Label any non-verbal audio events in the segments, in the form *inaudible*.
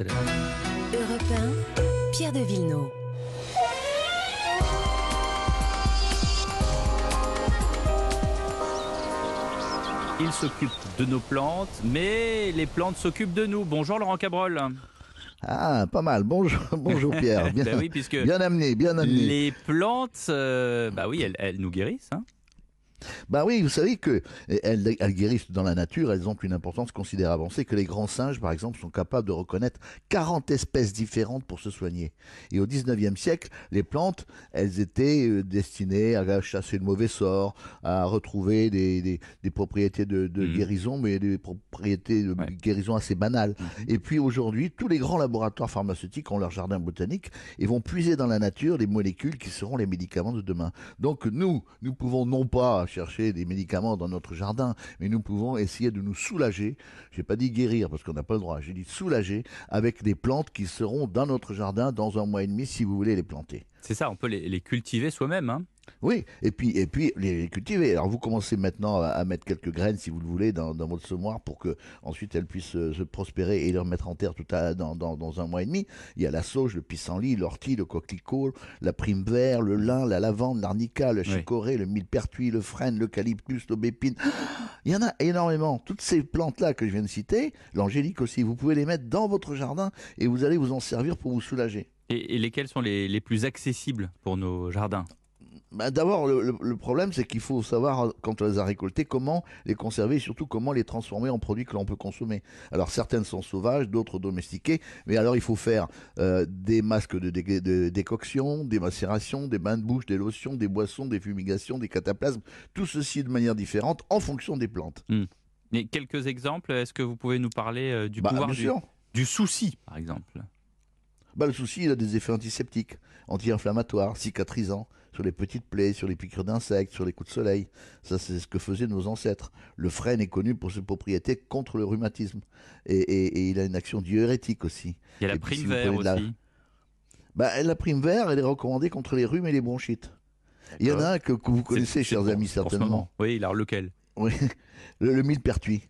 Europe 1, Pierre de Villeneuve. Il s'occupe de nos plantes, mais les plantes s'occupent de nous. Bonjour Laurent Cabrol. Ah, pas mal. Bonjour, *laughs* bonjour Pierre. *laughs* Bien, oui, puisque bien amené, bien amené. les plantes, euh, bah oui, elles, elles nous guérissent. hein. Bah oui, vous savez que eh, elles, elles guérissent dans la nature, elles ont une importance considérable. On sait que les grands singes, par exemple, sont capables de reconnaître 40 espèces différentes pour se soigner. Et au 19e siècle, les plantes, elles étaient euh, destinées à chasser le mauvais sort, à retrouver des, des, des propriétés de, de Mhm. guérison, mais des propriétés de Ouais. guérison assez banales. Mhm. Et puis aujourd'hui, tous les grands laboratoires pharmaceutiques ont leur jardin botanique et vont puiser dans la nature les molécules qui seront les médicaments de demain. Donc nous, nous pouvons non pas chercher des médicaments dans notre jardin, mais nous pouvons essayer de nous soulager. J'ai pas dit guérir parce qu'on n'a pas le droit. J'ai dit soulager avec des plantes qui seront dans notre jardin dans un mois et demi si vous voulez les planter. C'est ça, on peut les, cultiver soi-même. hein. Oui, et puis et puis les cultiver. Alors vous commencez maintenant à, à mettre quelques graines si vous le voulez dans, dans votre semoir pour que ensuite elles puissent euh, se prospérer et les remettre en terre tout à dans, dans, dans un mois et demi. Il y a la sauge, le pissenlit, l'ortie, le coquelicot, la prime vert, le lin, la lavande, l'arnica, le Oui. chicorée, le millepertuis, le frêne, l'eucalyptus, l'aubépine. *gasps* Il y en a énormément. Toutes ces plantes là que je viens de citer, l'angélique aussi, vous pouvez les mettre dans votre jardin et vous allez vous en servir pour vous soulager. Et, et lesquelles sont les, les plus accessibles pour nos jardins? Bah, D'abord, le, problème, c'est qu'il faut savoir, quand on les a récoltés, comment les conserver et surtout comment les transformer en produits que l'on peut consommer. Alors, certaines sont sauvages, d'autres domestiquées, mais alors il faut faire euh, des masques de, dé- de décoction, des macérations, des bains de bouche, des lotions, des boissons, des fumigations, des cataplasmes, tout ceci de manière différente en fonction des plantes. Et quelques exemples, est-ce que vous pouvez nous parler euh, du Bah, pouvoir du, du souci, par exemple? Bah, le souci, il a des effets antiseptiques, anti-inflammatoires, cicatrisants, sur les petites plaies, sur les piqûres d'insectes, sur les coups de soleil. Ça, c'est ce que faisaient nos ancêtres. Le frêne est connu pour ses propriétés contre le rhumatisme. Et, et- et il a une action diurétique aussi. Il y a la si prime vert la-. Bah, la prime vert, elle est recommandée contre les rhumes et les bronchites. Il y en a un que, que vous connaissez, chers amis, certainement. Oui, alors lequel? Oui, *laughs* le, le millepertuis.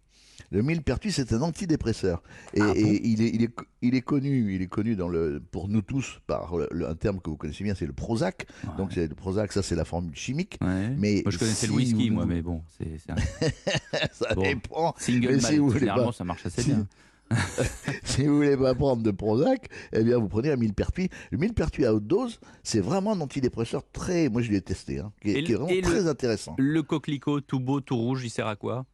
Le millepertuis, c'est un antidépresseur. Et, Ah bon et il, est, il, est, il est connu, il est connu dans le, pour nous tous par le- le- un terme que vous connaissez bien, c'est le Prozac. Ouais. Donc le Prozac, ça c'est la formule chimique. Ouais. Mais Moi, je connaissais le whisky, vous- moi, mais bon, c'est un *laughs* ça Bon. dépend. single Mais si vous voulez Généralement, pas- ça marche assez si- bien. *laughs* si vous voulez pas prendre de Prozac, eh bien vous prenez un millepertuis. Le millepertuis à haute dose, c'est vraiment un antidépresseur très, moi je l'ai testé, hein, qui, est, Et qui est vraiment et le- très intéressant. Le coquelicot tout beau, tout rouge, il sert à quoi?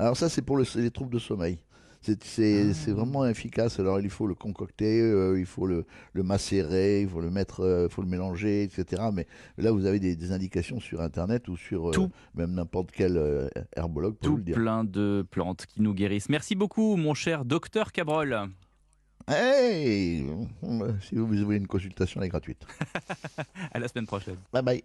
Alors ça, c'est pour le- les troubles de sommeil. C'est Ah. c'est vraiment efficace. Alors il faut le concocter, euh, il faut le, le macérer, il faut le mettre, euh, il faut le mélanger, etc. Mais là, vous avez des, des indications sur Internet ou sur euh, même n'importe quel euh, herbologue peut Tout le dire. plein de plantes qui nous guérissent. Merci beaucoup, mon cher docteur Cabrol. Hey Si vous voulez une consultation, elle est gratuite. *laughs* À la semaine prochaine. Bye bye.